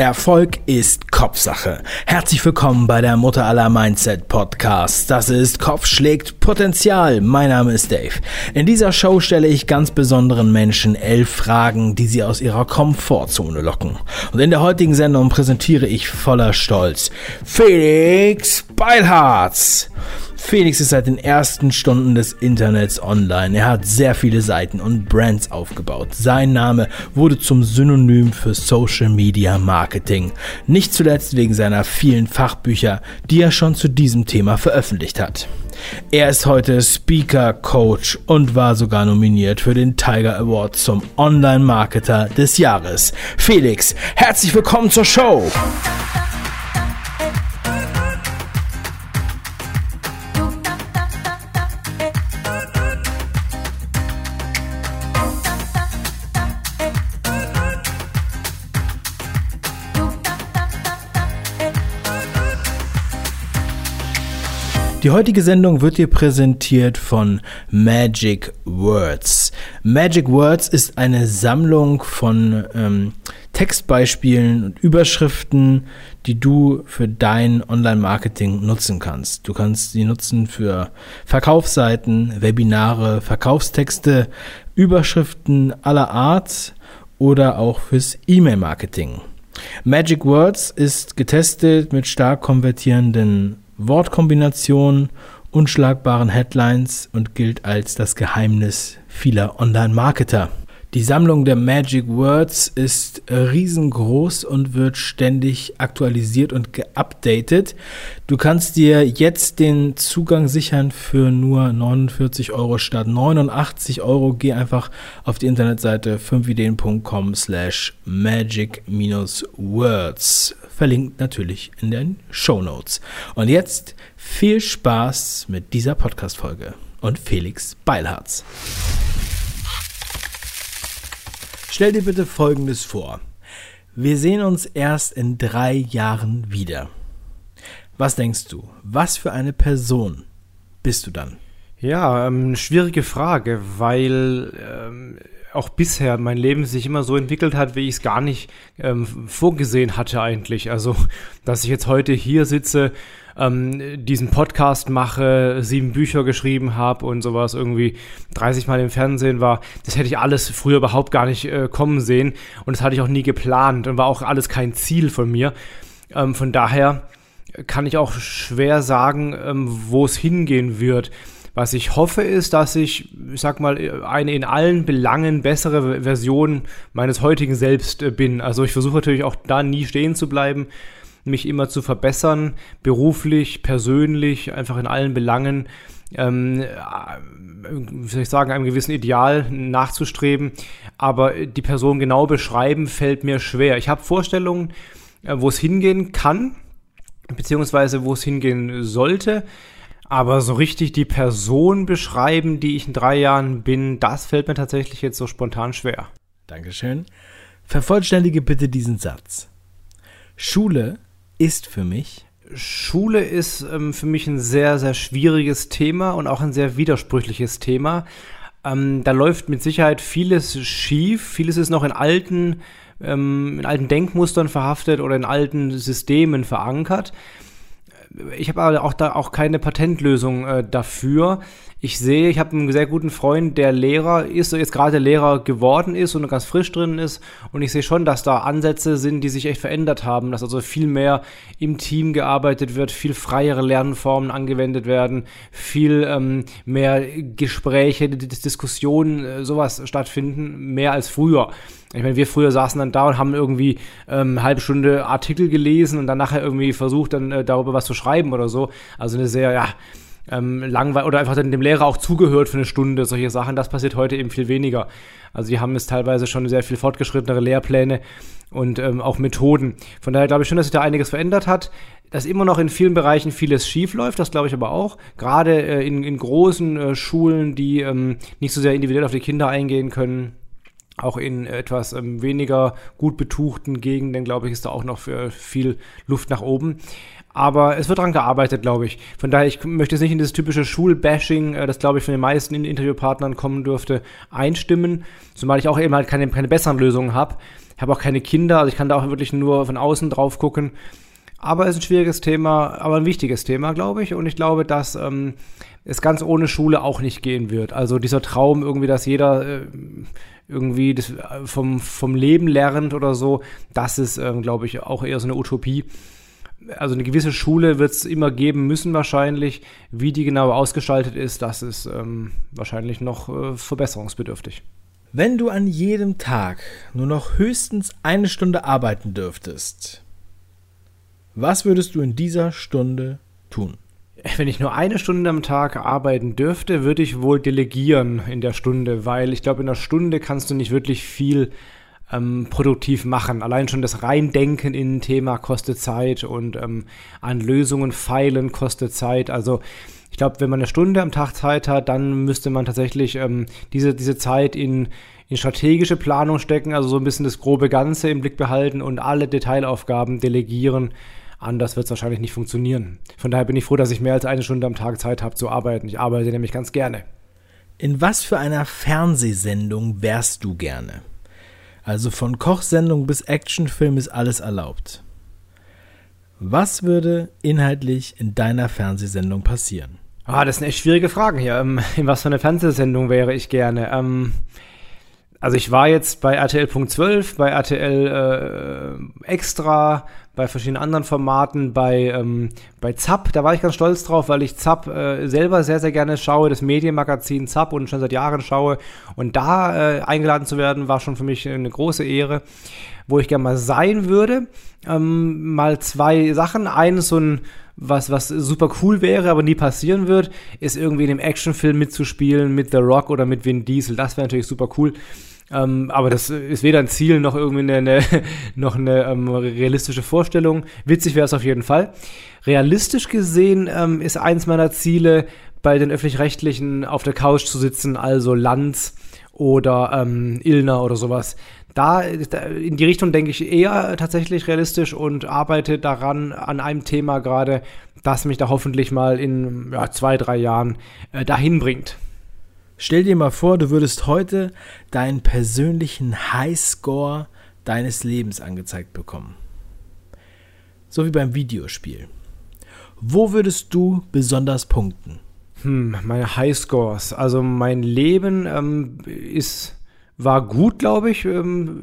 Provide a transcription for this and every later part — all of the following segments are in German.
Erfolg ist Kopfsache. Herzlich willkommen bei der Mutter aller Mindset Podcast. Das ist Kopf schlägt Potenzial. Mein Name ist Dave. In dieser Show stelle ich ganz besonderen Menschen elf Fragen, die sie aus ihrer Komfortzone locken. Und in der heutigen Sendung präsentiere ich voller Stolz Felix Beilharz. Felix ist seit den ersten Stunden des Internets online. Er hat sehr viele Seiten und Brands aufgebaut. Sein Name wurde zum Synonym für Social Media Marketing. Nicht zuletzt wegen seiner vielen Fachbücher, die er schon zu diesem Thema veröffentlicht hat. Er ist heute Speaker, Coach und war sogar nominiert für den Tiger Award zum Online-Marketer des Jahres. Felix, herzlich willkommen zur Show! Die heutige Sendung wird dir präsentiert von Magic Words. Magic Words ist eine Sammlung von ähm, Textbeispielen und Überschriften, die du für dein Online-Marketing nutzen kannst. Du kannst sie nutzen für Verkaufsseiten, Webinare, Verkaufstexte, Überschriften aller Art oder auch fürs E-Mail-Marketing. Magic Words ist getestet mit stark konvertierenden Wortkombinationen, unschlagbaren Headlines und gilt als das Geheimnis vieler Online-Marketer. Die Sammlung der Magic Words ist riesengroß und wird ständig aktualisiert und geupdatet. Du kannst dir jetzt den Zugang sichern für nur 49 Euro statt 89 Euro. Geh einfach auf die Internetseite 5ideen.com slash magic-words. Verlinkt natürlich in den Show Notes. Und jetzt viel Spaß mit dieser Podcast-Folge und Felix Beilharz. Stell dir bitte Folgendes vor. Wir sehen uns erst in drei Jahren wieder. Was denkst du? Was für eine Person bist du dann? Ja, ähm, schwierige Frage, weil ähm, auch bisher mein Leben sich immer so entwickelt hat, wie ich es gar nicht ähm, vorgesehen hatte eigentlich. Also, dass ich jetzt heute hier sitze, ähm, diesen Podcast mache, sieben Bücher geschrieben habe und sowas irgendwie 30 Mal im Fernsehen war, das hätte ich alles früher überhaupt gar nicht äh, kommen sehen und das hatte ich auch nie geplant und war auch alles kein Ziel von mir. Ähm, von daher kann ich auch schwer sagen, ähm, wo es hingehen wird. Was ich hoffe ist, dass ich, ich sag mal, eine in allen Belangen bessere Version meines heutigen Selbst äh, bin. Also ich versuche natürlich auch da nie stehen zu bleiben, mich immer zu verbessern, beruflich, persönlich, einfach in allen Belangen. Ähm, äh, wie soll ich sagen, einem gewissen Ideal nachzustreben. Aber die Person genau beschreiben fällt mir schwer. Ich habe Vorstellungen, äh, wo es hingehen kann, beziehungsweise wo es hingehen sollte. Aber so richtig die Person beschreiben, die ich in drei Jahren bin, das fällt mir tatsächlich jetzt so spontan schwer. Dankeschön. Vervollständige bitte diesen Satz. Schule ist für mich. Schule ist ähm, für mich ein sehr, sehr schwieriges Thema und auch ein sehr widersprüchliches Thema. Ähm, da läuft mit Sicherheit vieles schief. Vieles ist noch in alten, ähm, in alten Denkmustern verhaftet oder in alten Systemen verankert ich habe aber auch da auch keine Patentlösung äh, dafür. Ich sehe, ich habe einen sehr guten Freund, der Lehrer ist, jetzt gerade Lehrer geworden ist und ganz frisch drin ist. Und ich sehe schon, dass da Ansätze sind, die sich echt verändert haben, dass also viel mehr im Team gearbeitet wird, viel freiere Lernformen angewendet werden, viel ähm, mehr Gespräche, Diskussionen, äh, sowas stattfinden, mehr als früher. Ich meine, wir früher saßen dann da und haben irgendwie ähm, eine halbe Stunde Artikel gelesen und dann nachher irgendwie versucht, dann äh, darüber was zu schreiben oder so. Also eine sehr, ja, ähm, langweilig oder einfach dann dem Lehrer auch zugehört für eine Stunde, solche Sachen. Das passiert heute eben viel weniger. Also die haben jetzt teilweise schon sehr viel fortgeschrittenere Lehrpläne und ähm, auch Methoden. Von daher glaube ich schon, dass sich da einiges verändert hat. Dass immer noch in vielen Bereichen vieles schief läuft, das glaube ich aber auch. Gerade äh, in, in großen äh, Schulen, die ähm, nicht so sehr individuell auf die Kinder eingehen können, auch in etwas ähm, weniger gut betuchten Gegenden, glaube ich, ist da auch noch für viel Luft nach oben. Aber es wird daran gearbeitet, glaube ich. Von daher, ich möchte jetzt nicht in dieses typische Schulbashing, äh, das glaube ich von den meisten Interviewpartnern kommen dürfte, einstimmen. Zumal ich auch eben halt keine, keine besseren Lösungen habe. Ich habe auch keine Kinder, also ich kann da auch wirklich nur von außen drauf gucken. Aber es ist ein schwieriges Thema, aber ein wichtiges Thema, glaube ich. Und ich glaube, dass ähm, es ganz ohne Schule auch nicht gehen wird. Also dieser Traum irgendwie, dass jeder äh, irgendwie das äh, vom, vom Leben lernt oder so, das ist, ähm, glaube ich, auch eher so eine Utopie. Also eine gewisse Schule wird es immer geben müssen wahrscheinlich. Wie die genau ausgestaltet ist, das ist ähm, wahrscheinlich noch äh, verbesserungsbedürftig. Wenn du an jedem Tag nur noch höchstens eine Stunde arbeiten dürftest, was würdest du in dieser Stunde tun? Wenn ich nur eine Stunde am Tag arbeiten dürfte, würde ich wohl delegieren in der Stunde, weil ich glaube, in einer Stunde kannst du nicht wirklich viel ähm, produktiv machen. Allein schon das Reindenken in ein Thema kostet Zeit und ähm, an Lösungen feilen kostet Zeit. Also ich glaube, wenn man eine Stunde am Tag Zeit hat, dann müsste man tatsächlich ähm, diese, diese Zeit in, in strategische Planung stecken, also so ein bisschen das grobe Ganze im Blick behalten und alle Detailaufgaben delegieren. Anders wird es wahrscheinlich nicht funktionieren. Von daher bin ich froh, dass ich mehr als eine Stunde am Tag Zeit habe zu arbeiten. Ich arbeite nämlich ganz gerne. In was für einer Fernsehsendung wärst du gerne? Also von Kochsendung bis Actionfilm ist alles erlaubt. Was würde inhaltlich in deiner Fernsehsendung passieren? Ah, das sind echt schwierige Fragen hier. Ähm, in was für eine Fernsehsendung wäre ich gerne? Ähm, also ich war jetzt bei RTL.12, bei RTL äh, Extra, bei verschiedenen anderen Formaten, bei, ähm, bei ZAP, da war ich ganz stolz drauf, weil ich ZAP äh, selber sehr, sehr gerne schaue, das Medienmagazin ZAP und schon seit Jahren schaue. Und da äh, eingeladen zu werden, war schon für mich eine große Ehre. Wo ich gerne mal sein würde, ähm, mal zwei Sachen. Eines so ein was, was super cool wäre, aber nie passieren wird, ist irgendwie in einem Actionfilm mitzuspielen mit The Rock oder mit Vin Diesel. Das wäre natürlich super cool. Ähm, aber das ist weder ein Ziel noch irgendwie eine, eine noch eine ähm, realistische Vorstellung. Witzig wäre es auf jeden Fall. Realistisch gesehen ähm, ist eins meiner Ziele, bei den öffentlich-rechtlichen auf der Couch zu sitzen, also Lanz oder ähm, Illner oder sowas. Da, in die Richtung denke ich eher tatsächlich realistisch und arbeite daran an einem Thema gerade, das mich da hoffentlich mal in ja, zwei, drei Jahren äh, dahin bringt. Stell dir mal vor, du würdest heute deinen persönlichen Highscore deines Lebens angezeigt bekommen. So wie beim Videospiel. Wo würdest du besonders punkten? Hm, meine Highscores. Also mein Leben ähm, ist, war gut, glaube ich. Ähm,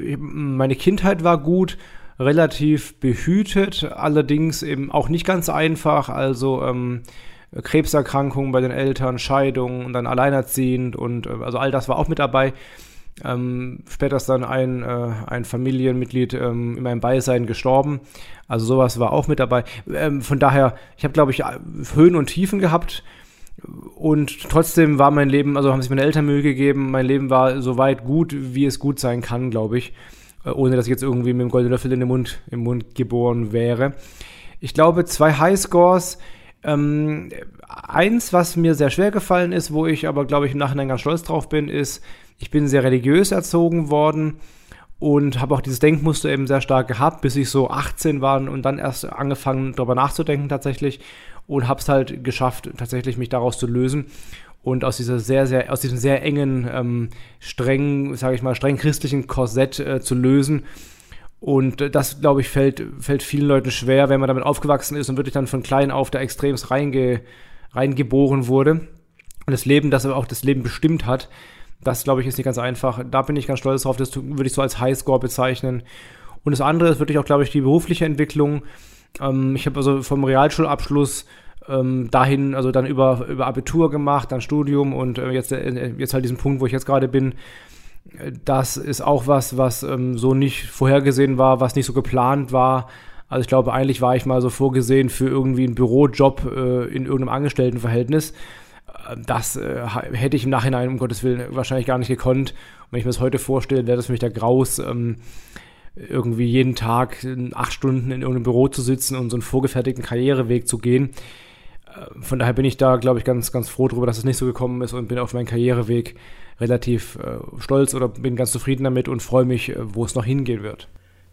meine Kindheit war gut, relativ behütet, allerdings eben auch nicht ganz einfach. Also ähm, Krebserkrankungen bei den Eltern, Scheidungen und dann alleinerziehend und äh, also all das war auch mit dabei. Ähm, später ist dann ein, äh, ein Familienmitglied ähm, in meinem Beisein gestorben. Also sowas war auch mit dabei. Ähm, von daher, ich habe, glaube ich, Höhen und Tiefen gehabt. Und trotzdem war mein Leben, also haben sich meine Eltern Mühe gegeben, mein Leben war so weit gut, wie es gut sein kann, glaube ich. Äh, ohne dass ich jetzt irgendwie mit dem goldenen Löffel in den Mund, im Mund geboren wäre. Ich glaube, zwei Highscores ähm, eins, was mir sehr schwer gefallen ist, wo ich aber, glaube ich, im Nachhinein ganz stolz drauf bin, ist, ich bin sehr religiös erzogen worden und habe auch dieses Denkmuster eben sehr stark gehabt, bis ich so 18 war und dann erst angefangen, darüber nachzudenken tatsächlich und habe es halt geschafft, tatsächlich mich daraus zu lösen und aus dieser sehr, sehr, aus diesem sehr engen, ähm, streng, sage ich mal, streng christlichen Korsett äh, zu lösen und äh, das, glaube ich, fällt, fällt vielen Leuten schwer, wenn man damit aufgewachsen ist und wirklich dann von klein auf da extremst reinge, reingeboren wurde. Und das Leben, das aber auch das Leben bestimmt hat, das, glaube ich, ist nicht ganz einfach. Da bin ich ganz stolz drauf, das würde ich so als Highscore bezeichnen. Und das andere ist wirklich auch, glaube ich, die berufliche Entwicklung. Ähm, ich habe also vom Realschulabschluss ähm, dahin, also dann über, über Abitur gemacht, dann Studium und äh, jetzt, äh, jetzt halt diesen Punkt, wo ich jetzt gerade bin, das ist auch was, was ähm, so nicht vorhergesehen war, was nicht so geplant war. Also ich glaube, eigentlich war ich mal so vorgesehen für irgendwie einen Bürojob äh, in irgendeinem Angestelltenverhältnis. Äh, das äh, hätte ich im Nachhinein, um Gottes Willen, wahrscheinlich gar nicht gekonnt. Und wenn ich mir das heute vorstelle, wäre das für mich der Graus, ähm, irgendwie jeden Tag acht Stunden in irgendeinem Büro zu sitzen und so einen vorgefertigten Karriereweg zu gehen. Äh, von daher bin ich da, glaube ich, ganz, ganz froh darüber, dass es nicht so gekommen ist und bin auf meinen Karriereweg relativ äh, stolz oder bin ganz zufrieden damit und freue mich, äh, wo es noch hingehen wird.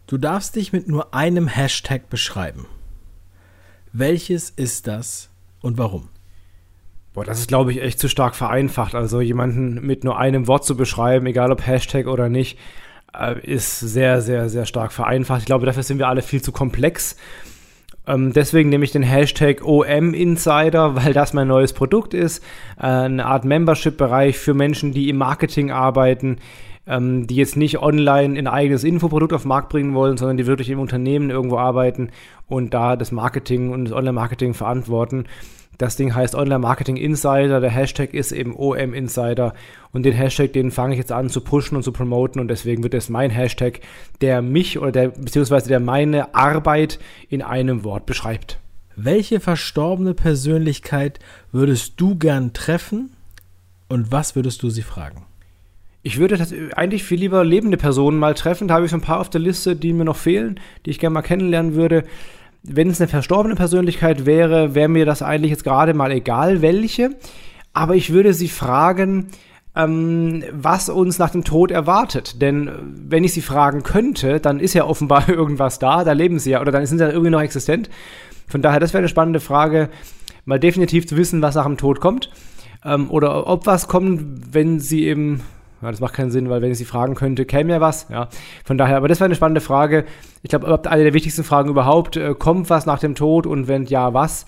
Du darfst dich mit nur einem Hashtag beschreiben. Welches ist das und warum? Boah, das ist, glaube ich, echt zu stark vereinfacht. Also jemanden mit nur einem Wort zu beschreiben, egal ob Hashtag oder nicht, ist sehr, sehr, sehr stark vereinfacht. Ich glaube, dafür sind wir alle viel zu komplex. Ähm, deswegen nehme ich den Hashtag OM Insider, weil das mein neues Produkt ist. Äh, eine Art Membership-Bereich für Menschen, die im Marketing arbeiten, ähm, die jetzt nicht online ein eigenes Infoprodukt auf den Markt bringen wollen, sondern die wirklich im Unternehmen irgendwo arbeiten und da das Marketing und das Online-Marketing verantworten. Das Ding heißt Online Marketing Insider. Der Hashtag ist eben OM Insider. Und den Hashtag, den fange ich jetzt an zu pushen und zu promoten. Und deswegen wird es mein Hashtag, der mich oder der, beziehungsweise der meine Arbeit in einem Wort beschreibt. Welche verstorbene Persönlichkeit würdest du gern treffen und was würdest du sie fragen? Ich würde das eigentlich viel lieber lebende Personen mal treffen. Da habe ich so ein paar auf der Liste, die mir noch fehlen, die ich gerne mal kennenlernen würde wenn es eine verstorbene Persönlichkeit wäre, wäre mir das eigentlich jetzt gerade mal egal, welche. Aber ich würde sie fragen, ähm, was uns nach dem Tod erwartet. Denn äh, wenn ich sie fragen könnte, dann ist ja offenbar irgendwas da, da leben sie ja, oder dann sind sie ja irgendwie noch existent. Von daher, das wäre eine spannende Frage, mal definitiv zu wissen, was nach dem Tod kommt. Ähm, oder ob was kommt, wenn sie eben ja, das macht keinen Sinn, weil wenn ich sie fragen könnte, käme ja was. Ja. Von daher, aber das wäre eine spannende Frage. Ich glaube, eine der wichtigsten Fragen überhaupt, äh, kommt was nach dem Tod und wenn ja, was?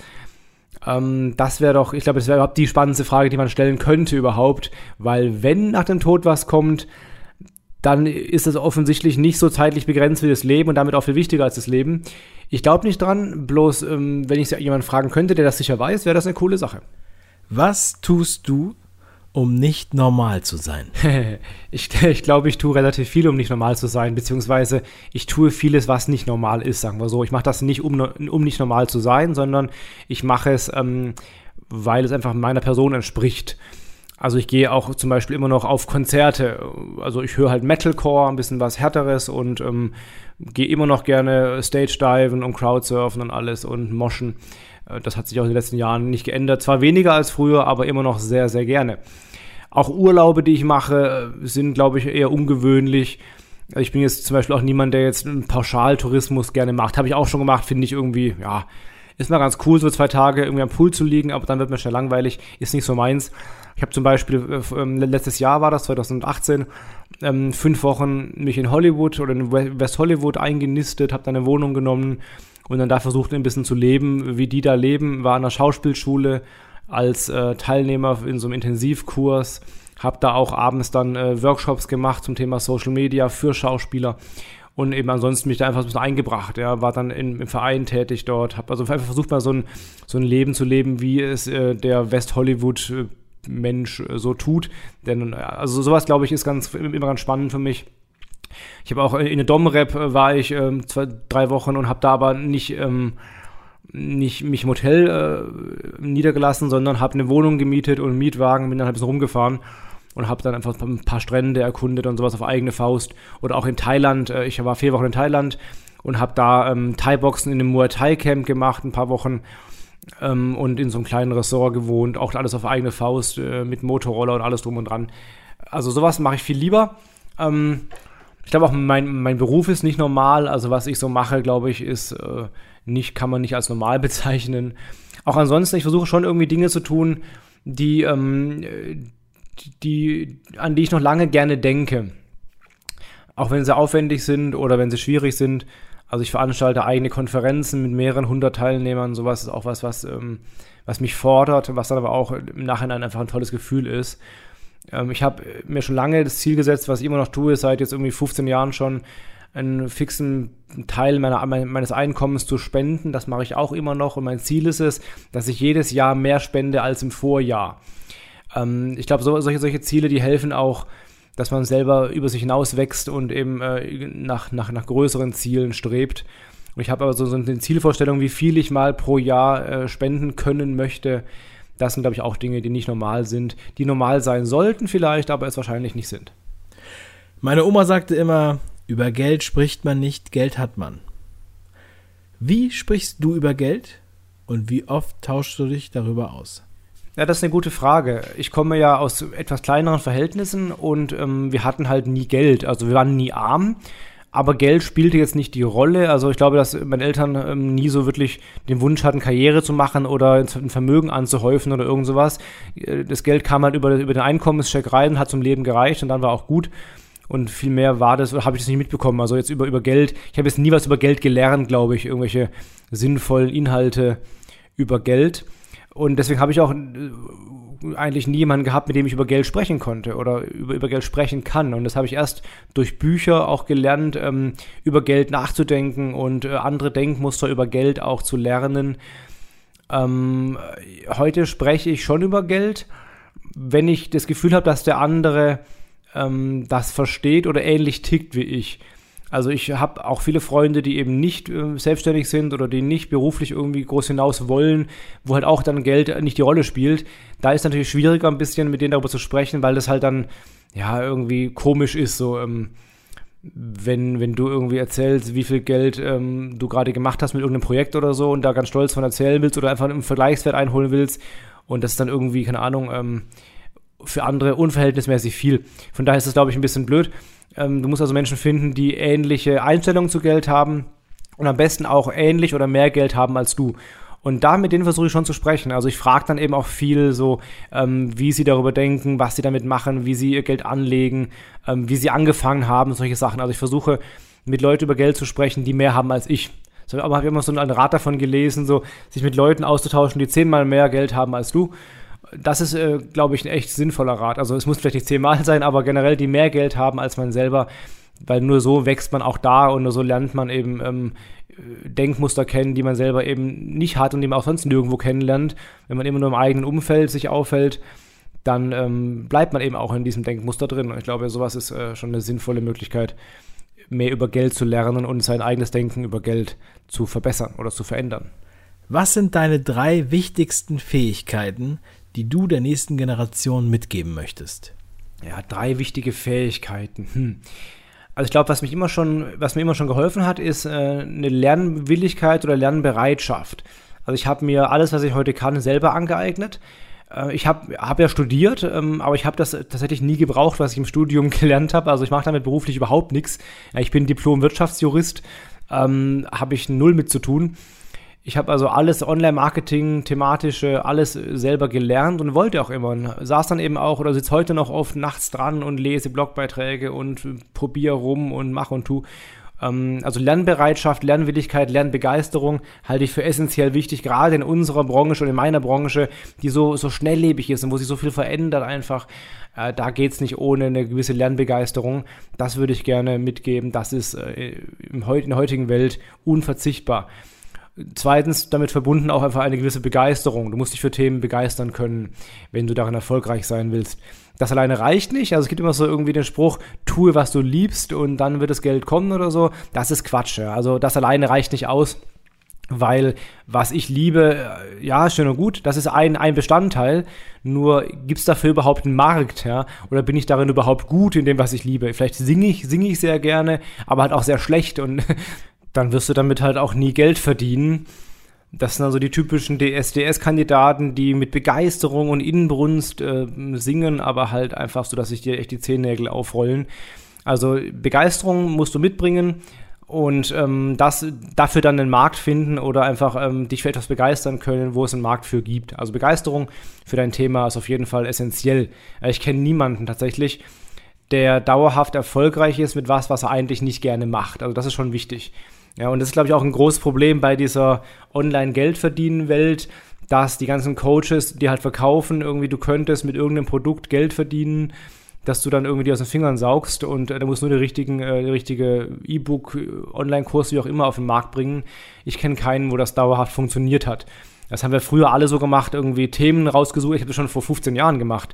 Ähm, das wäre doch, ich glaube, das wäre überhaupt die spannendste Frage, die man stellen könnte überhaupt, weil wenn nach dem Tod was kommt, dann ist es offensichtlich nicht so zeitlich begrenzt wie das Leben und damit auch viel wichtiger als das Leben. Ich glaube nicht dran, bloß ähm, wenn ich jemanden fragen könnte, der das sicher weiß, wäre das eine coole Sache. Was tust du, um nicht normal zu sein? ich, ich glaube, ich tue relativ viel, um nicht normal zu sein, beziehungsweise ich tue vieles, was nicht normal ist, sagen wir so. Ich mache das nicht, um, um nicht normal zu sein, sondern ich mache es, ähm, weil es einfach meiner Person entspricht. Also ich gehe auch zum Beispiel immer noch auf Konzerte. Also ich höre halt Metalcore, ein bisschen was härteres und ähm, gehe immer noch gerne Stage diven und Crowdsurfen und alles und moschen. Äh, das hat sich auch in den letzten Jahren nicht geändert. Zwar weniger als früher, aber immer noch sehr, sehr gerne. Auch Urlaube, die ich mache, sind, glaube ich, eher ungewöhnlich. Ich bin jetzt zum Beispiel auch niemand, der jetzt einen Pauschaltourismus gerne macht. Habe ich auch schon gemacht, finde ich irgendwie, ja, ist mal ganz cool, so zwei Tage irgendwie am Pool zu liegen, aber dann wird mir schnell langweilig, ist nicht so meins. Ich habe zum Beispiel, äh, ähm, letztes Jahr war das, 2018, ähm, fünf Wochen mich in Hollywood oder in West Hollywood eingenistet, habe da eine Wohnung genommen und dann da versucht ein bisschen zu leben, wie die da leben, war an der Schauspielschule, als äh, Teilnehmer in so einem Intensivkurs, habe da auch abends dann äh, Workshops gemacht zum Thema Social Media für Schauspieler und eben ansonsten mich da einfach ein bisschen eingebracht. Ja, war dann in, im Verein tätig dort, habe also einfach versucht mal so ein, so ein Leben zu leben, wie es äh, der West Hollywood äh, Mensch äh, so tut. Denn also sowas glaube ich ist ganz immer ganz spannend für mich. Ich habe auch in der Dom-Rap äh, war ich ähm, zwei, drei Wochen und habe da aber nicht ähm, nicht mich im Hotel äh, niedergelassen, sondern habe eine Wohnung gemietet und einen Mietwagen, bin dann ein bisschen rumgefahren und habe dann einfach ein paar Strände erkundet und sowas auf eigene Faust. Oder auch in Thailand, äh, ich war vier Wochen in Thailand und habe da ähm, Thai-Boxen in einem Muay Thai-Camp gemacht, ein paar Wochen ähm, und in so einem kleinen Ressort gewohnt, auch alles auf eigene Faust äh, mit Motorroller und alles drum und dran. Also sowas mache ich viel lieber. Ähm, ich glaube auch, mein, mein Beruf ist nicht normal. Also was ich so mache, glaube ich, ist äh, nicht, kann man nicht als normal bezeichnen. Auch ansonsten, ich versuche schon irgendwie Dinge zu tun, die, ähm, die, an die ich noch lange gerne denke. Auch wenn sie aufwendig sind oder wenn sie schwierig sind. Also ich veranstalte eigene Konferenzen mit mehreren hundert Teilnehmern. Sowas ist auch was, was, ähm, was mich fordert, was dann aber auch im Nachhinein einfach ein tolles Gefühl ist. Ähm, ich habe mir schon lange das Ziel gesetzt, was ich immer noch tue, seit jetzt irgendwie 15 Jahren schon, einen fixen Teil meiner, meines Einkommens zu spenden. Das mache ich auch immer noch. Und mein Ziel ist es, dass ich jedes Jahr mehr spende als im Vorjahr. Ähm, ich glaube, so, solche, solche Ziele, die helfen auch, dass man selber über sich hinaus wächst und eben äh, nach, nach, nach größeren Zielen strebt. Und ich habe aber so, so eine Zielvorstellung, wie viel ich mal pro Jahr äh, spenden können möchte. Das sind, glaube ich, auch Dinge, die nicht normal sind, die normal sein sollten vielleicht, aber es wahrscheinlich nicht sind. Meine Oma sagte immer, über Geld spricht man nicht, Geld hat man. Wie sprichst du über Geld und wie oft tauschst du dich darüber aus? Ja, das ist eine gute Frage. Ich komme ja aus etwas kleineren Verhältnissen und ähm, wir hatten halt nie Geld. Also wir waren nie arm, aber Geld spielte jetzt nicht die Rolle. Also ich glaube, dass meine Eltern ähm, nie so wirklich den Wunsch hatten, Karriere zu machen oder ein Vermögen anzuhäufen oder irgend sowas. Äh, das Geld kam halt über, über den Einkommenscheck rein, hat zum Leben gereicht und dann war auch gut. Und viel mehr war das, habe ich das nicht mitbekommen. Also jetzt über, über Geld. Ich habe jetzt nie was über Geld gelernt, glaube ich. Irgendwelche sinnvollen Inhalte über Geld. Und deswegen habe ich auch äh, eigentlich nie jemanden gehabt, mit dem ich über Geld sprechen konnte oder über, über Geld sprechen kann. Und das habe ich erst durch Bücher auch gelernt, ähm, über Geld nachzudenken und äh, andere Denkmuster über Geld auch zu lernen. Ähm, heute spreche ich schon über Geld, wenn ich das Gefühl habe, dass der andere ähm, das versteht oder ähnlich tickt wie ich. Also ich habe auch viele Freunde, die eben nicht äh, selbstständig sind oder die nicht beruflich irgendwie groß hinaus wollen, wo halt auch dann Geld nicht die Rolle spielt. Da ist natürlich schwieriger ein bisschen mit denen darüber zu sprechen, weil das halt dann ja irgendwie komisch ist, so ähm, wenn, wenn du irgendwie erzählst, wie viel Geld ähm, du gerade gemacht hast mit irgendeinem Projekt oder so und da ganz stolz von erzählen willst oder einfach einen Vergleichswert einholen willst und das dann irgendwie, keine Ahnung, ähm, für andere unverhältnismäßig viel. Von daher ist das, glaube ich, ein bisschen blöd. Ähm, du musst also Menschen finden, die ähnliche Einstellungen zu Geld haben und am besten auch ähnlich oder mehr Geld haben als du. Und da mit denen versuche ich schon zu sprechen. Also ich frage dann eben auch viel so, ähm, wie sie darüber denken, was sie damit machen, wie sie ihr Geld anlegen, ähm, wie sie angefangen haben, solche Sachen. Also ich versuche mit Leuten über Geld zu sprechen, die mehr haben als ich. So, aber habe immer so einen Rat davon gelesen, so sich mit Leuten auszutauschen, die zehnmal mehr Geld haben als du das ist, äh, glaube ich, ein echt sinnvoller Rat. Also es muss vielleicht nicht zehnmal sein, aber generell die mehr Geld haben als man selber, weil nur so wächst man auch da und nur so lernt man eben ähm, Denkmuster kennen, die man selber eben nicht hat und die man auch sonst nirgendwo kennenlernt. Wenn man immer nur im eigenen Umfeld sich aufhält, dann ähm, bleibt man eben auch in diesem Denkmuster drin. Und ich glaube, sowas ist äh, schon eine sinnvolle Möglichkeit, mehr über Geld zu lernen und sein eigenes Denken über Geld zu verbessern oder zu verändern. Was sind deine drei wichtigsten Fähigkeiten, die du der nächsten Generation mitgeben möchtest? Ja, drei wichtige Fähigkeiten. Hm. Also ich glaube, was was mir immer schon geholfen hat, ist äh, eine Lernwilligkeit oder Lernbereitschaft. Also ich habe mir alles, was ich heute kann, selber angeeignet. Äh, ich habe hab ja studiert, ähm, aber ich habe das tatsächlich nie gebraucht, was ich im Studium gelernt habe. Also ich mache damit beruflich überhaupt nichts. Ich bin Diplom-Wirtschaftsjurist, ähm, habe ich null mit zu tun. Ich habe also alles Online-Marketing, thematische, alles selber gelernt und wollte auch immer. Und saß dann eben auch oder sitze heute noch oft nachts dran und lese Blogbeiträge und probiere rum und mach und tu. Ähm, also Lernbereitschaft, Lernwilligkeit, Lernbegeisterung halte ich für essentiell wichtig, gerade in unserer Branche und in meiner Branche, die so, so schnelllebig ist und wo sich so viel verändert einfach. Äh, da geht es nicht ohne eine gewisse Lernbegeisterung. Das würde ich gerne mitgeben. Das ist äh, in der heutigen Welt unverzichtbar. Zweitens damit verbunden auch einfach eine gewisse Begeisterung. Du musst dich für Themen begeistern können, wenn du darin erfolgreich sein willst. Das alleine reicht nicht. Also es gibt immer so irgendwie den Spruch, tue, was du liebst und dann wird das Geld kommen oder so. Das ist Quatsch. Ja. Also das alleine reicht nicht aus. Weil was ich liebe, äh, ja, schön und gut, das ist ein, ein Bestandteil. Nur gibt es dafür überhaupt einen Markt, ja? Oder bin ich darin überhaupt gut in dem, was ich liebe? Vielleicht singe ich, singe ich sehr gerne, aber halt auch sehr schlecht. Und dann wirst du damit halt auch nie Geld verdienen. Das sind also die typischen DSDS-Kandidaten, die mit Begeisterung und Inbrunst äh, singen, aber halt einfach so, dass sich dir echt die Zehennägel aufrollen. Also Begeisterung musst du mitbringen und ähm, das, dafür dann einen Markt finden oder einfach ähm, dich für etwas begeistern können, wo es einen Markt für gibt. Also Begeisterung für dein Thema ist auf jeden Fall essentiell. Ich kenne niemanden tatsächlich, der dauerhaft erfolgreich ist mit was, was er eigentlich nicht gerne macht. Also das ist schon wichtig. Ja, und das ist, glaube ich, auch ein großes Problem bei dieser Online-Geldverdienen-Welt, dass die ganzen Coaches, die halt verkaufen, irgendwie du könntest mit irgendeinem Produkt Geld verdienen, dass du dann irgendwie aus den Fingern saugst und äh, da musst du nur den richtigen, äh, die richtige E-Book, äh, Online-Kurs, wie auch immer, auf den Markt bringen. Ich kenne keinen, wo das dauerhaft funktioniert hat. Das haben wir früher alle so gemacht, irgendwie Themen rausgesucht. Ich habe das schon vor 15 Jahren gemacht.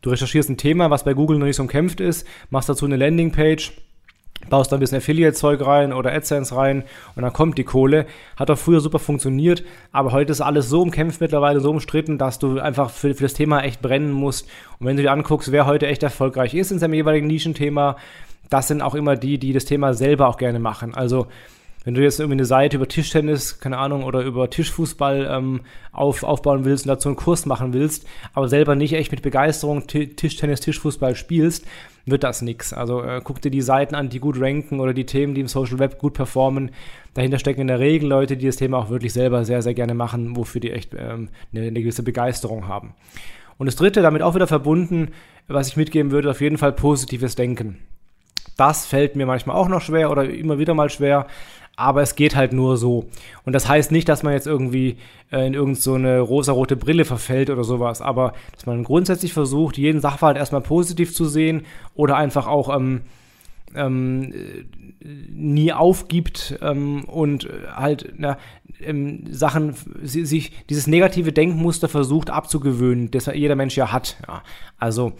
Du recherchierst ein Thema, was bei Google noch nicht so umkämpft ist, machst dazu eine Landingpage baust da ein bisschen Affiliate-Zeug rein oder AdSense rein und dann kommt die Kohle. Hat auch früher super funktioniert, aber heute ist alles so umkämpft mittlerweile, so umstritten, dass du einfach für, für das Thema echt brennen musst. Und wenn du dir anguckst, wer heute echt erfolgreich ist in seinem jeweiligen Nischenthema, das sind auch immer die, die das Thema selber auch gerne machen. Also wenn du jetzt irgendwie eine Seite über Tischtennis, keine Ahnung, oder über Tischfußball ähm, auf, aufbauen willst und dazu einen Kurs machen willst, aber selber nicht echt mit Begeisterung Tischtennis, Tischfußball spielst, wird das nichts. Also äh, guck dir die Seiten an, die gut ranken oder die Themen, die im Social Web gut performen. Dahinter stecken in der Regel Leute, die das Thema auch wirklich selber sehr, sehr gerne machen, wofür die echt ähm, eine, eine gewisse Begeisterung haben. Und das dritte, damit auch wieder verbunden, was ich mitgeben würde, auf jeden Fall positives Denken. Das fällt mir manchmal auch noch schwer oder immer wieder mal schwer aber es geht halt nur so. Und das heißt nicht, dass man jetzt irgendwie äh, in irgendeine so rosarote Brille verfällt oder sowas, aber dass man grundsätzlich versucht, jeden Sachverhalt erstmal positiv zu sehen oder einfach auch ähm, ähm, nie aufgibt ähm, und halt na, ähm, Sachen, sich dieses negative Denkmuster versucht abzugewöhnen, das jeder Mensch ja hat. Ja. Also,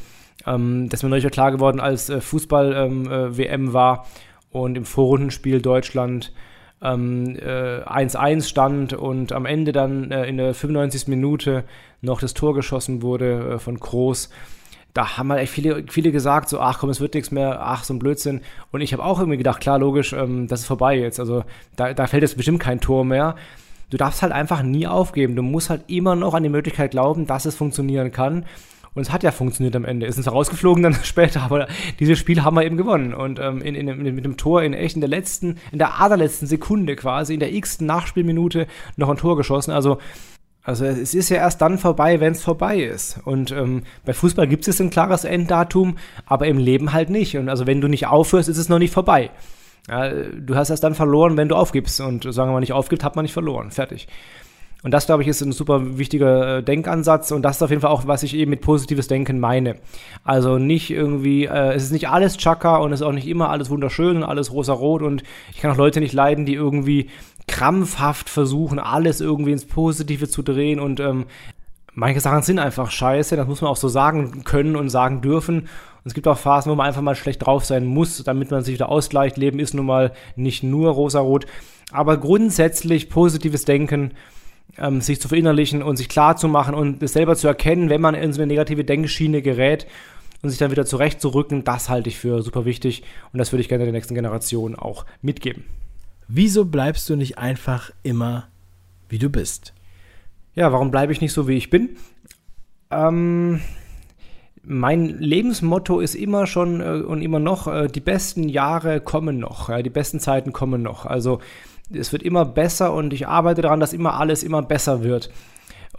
ähm, das ist mir neulich klar geworden, als äh, Fußball-WM ähm, äh, war und im Vorrundenspiel Deutschland 1-1 ähm, äh, stand und am Ende dann äh, in der 95. Minute noch das Tor geschossen wurde äh, von Groß. Da haben halt echt viele, viele gesagt, so, ach komm, es wird nichts mehr, ach, so ein Blödsinn. Und ich habe auch irgendwie gedacht, klar, logisch, ähm, das ist vorbei jetzt. Also da, da fällt jetzt bestimmt kein Tor mehr. Du darfst halt einfach nie aufgeben. Du musst halt immer noch an die Möglichkeit glauben, dass es funktionieren kann. Und es hat ja funktioniert am Ende. Ist uns rausgeflogen dann später, aber dieses Spiel haben wir eben gewonnen. Und ähm, in, in, in, mit dem Tor in echt in der letzten, in der allerletzten Sekunde quasi, in der x-ten Nachspielminute noch ein Tor geschossen. Also, also es ist ja erst dann vorbei, wenn es vorbei ist. Und ähm, bei Fußball gibt es ein klares Enddatum, aber im Leben halt nicht. Und also wenn du nicht aufhörst, ist es noch nicht vorbei. Ja, du hast erst dann verloren, wenn du aufgibst. Und sagen wir mal nicht aufgibt, hat man nicht verloren. Fertig. Und das, glaube ich, ist ein super wichtiger äh, Denkansatz und das ist auf jeden Fall auch, was ich eben mit positives Denken meine. Also nicht irgendwie, äh, es ist nicht alles Chaka und es ist auch nicht immer alles wunderschön und alles rosa-rot und ich kann auch Leute nicht leiden, die irgendwie krampfhaft versuchen, alles irgendwie ins Positive zu drehen und ähm, manche Sachen sind einfach scheiße, das muss man auch so sagen können und sagen dürfen. Und es gibt auch Phasen, wo man einfach mal schlecht drauf sein muss, damit man sich wieder ausgleicht. Leben ist nun mal nicht nur rosa-rot. Aber grundsätzlich positives Denken ähm, sich zu verinnerlichen und sich klar zu machen und es selber zu erkennen, wenn man in so eine negative Denkschiene gerät und sich dann wieder zurechtzurücken, das halte ich für super wichtig und das würde ich gerne der nächsten Generation auch mitgeben. Wieso bleibst du nicht einfach immer, wie du bist? Ja, warum bleibe ich nicht so, wie ich bin? Ähm, mein Lebensmotto ist immer schon äh, und immer noch, äh, die besten Jahre kommen noch, ja, die besten Zeiten kommen noch. Also es wird immer besser und ich arbeite daran, dass immer alles immer besser wird.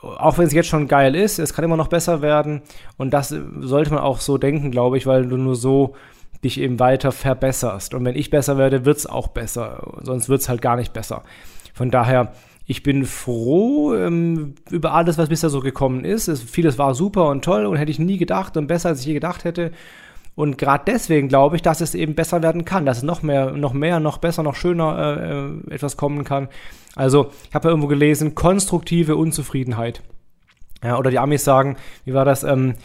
Auch wenn es jetzt schon geil ist, es kann immer noch besser werden und das sollte man auch so denken, glaube ich, weil du nur so dich eben weiter verbesserst. Und wenn ich besser werde, wird es auch besser, sonst wird es halt gar nicht besser. Von daher, ich bin froh ähm, über alles, was bisher so gekommen ist. Es, vieles war super und toll und hätte ich nie gedacht und besser, als ich je gedacht hätte. Und gerade deswegen glaube ich, dass es eben besser werden kann, dass es noch mehr, noch mehr, noch besser, noch schöner äh, äh etwas kommen kann. Also, ich habe ja irgendwo gelesen, konstruktive Unzufriedenheit. Ja, oder die Amis sagen, wie war das? Ähm,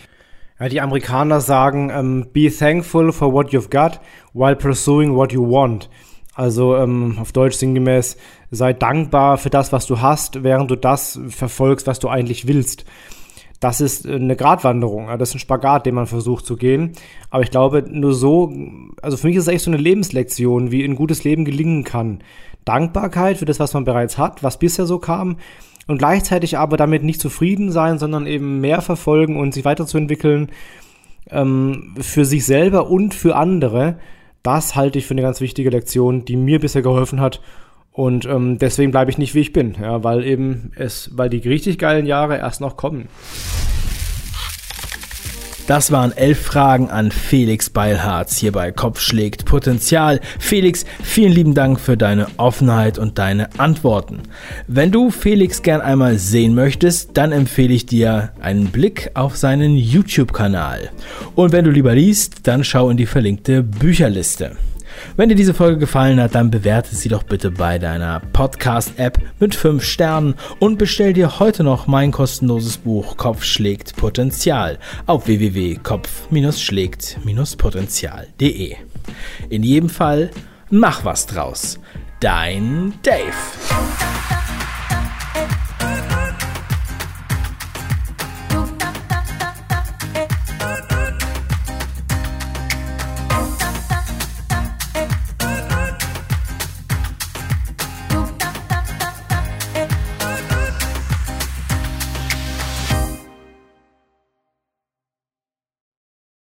ja, die Amerikaner sagen, ähm, be thankful for what you've got while pursuing what you want. Also ähm, auf Deutsch sinngemäß, sei dankbar für das, was du hast, während du das verfolgst, was du eigentlich willst das ist eine Gratwanderung, das ist ein Spagat, den man versucht zu gehen. Aber ich glaube, nur so, also für mich ist es echt so eine Lebenslektion, wie ein gutes Leben gelingen kann. Dankbarkeit für das, was man bereits hat, was bisher so kam, und gleichzeitig aber damit nicht zufrieden sein, sondern eben mehr verfolgen und sich weiterzuentwickeln ähm, für sich selber und für andere. Das halte ich für eine ganz wichtige Lektion, die mir bisher geholfen hat und ähm, deswegen bleibe ich nicht, wie ich bin, ja, weil eben es, weil die richtig geilen Jahre erst noch kommen. Das waren elf Fragen an Felix Beilharz hier bei Kopf schlägt Potenzial. Felix, vielen lieben Dank für deine Offenheit und deine Antworten. Wenn du Felix gern einmal sehen möchtest, dann empfehle ich dir einen Blick auf seinen YouTube-Kanal. Und wenn du lieber liest, dann schau in die verlinkte Bücherliste. Wenn dir diese Folge gefallen hat, dann bewerte sie doch bitte bei deiner Podcast-App mit 5 Sternen und bestell dir heute noch mein kostenloses Buch Kopf schlägt Potenzial auf www.kopf-schlägt-potenzial.de. In jedem Fall, mach was draus. Dein Dave.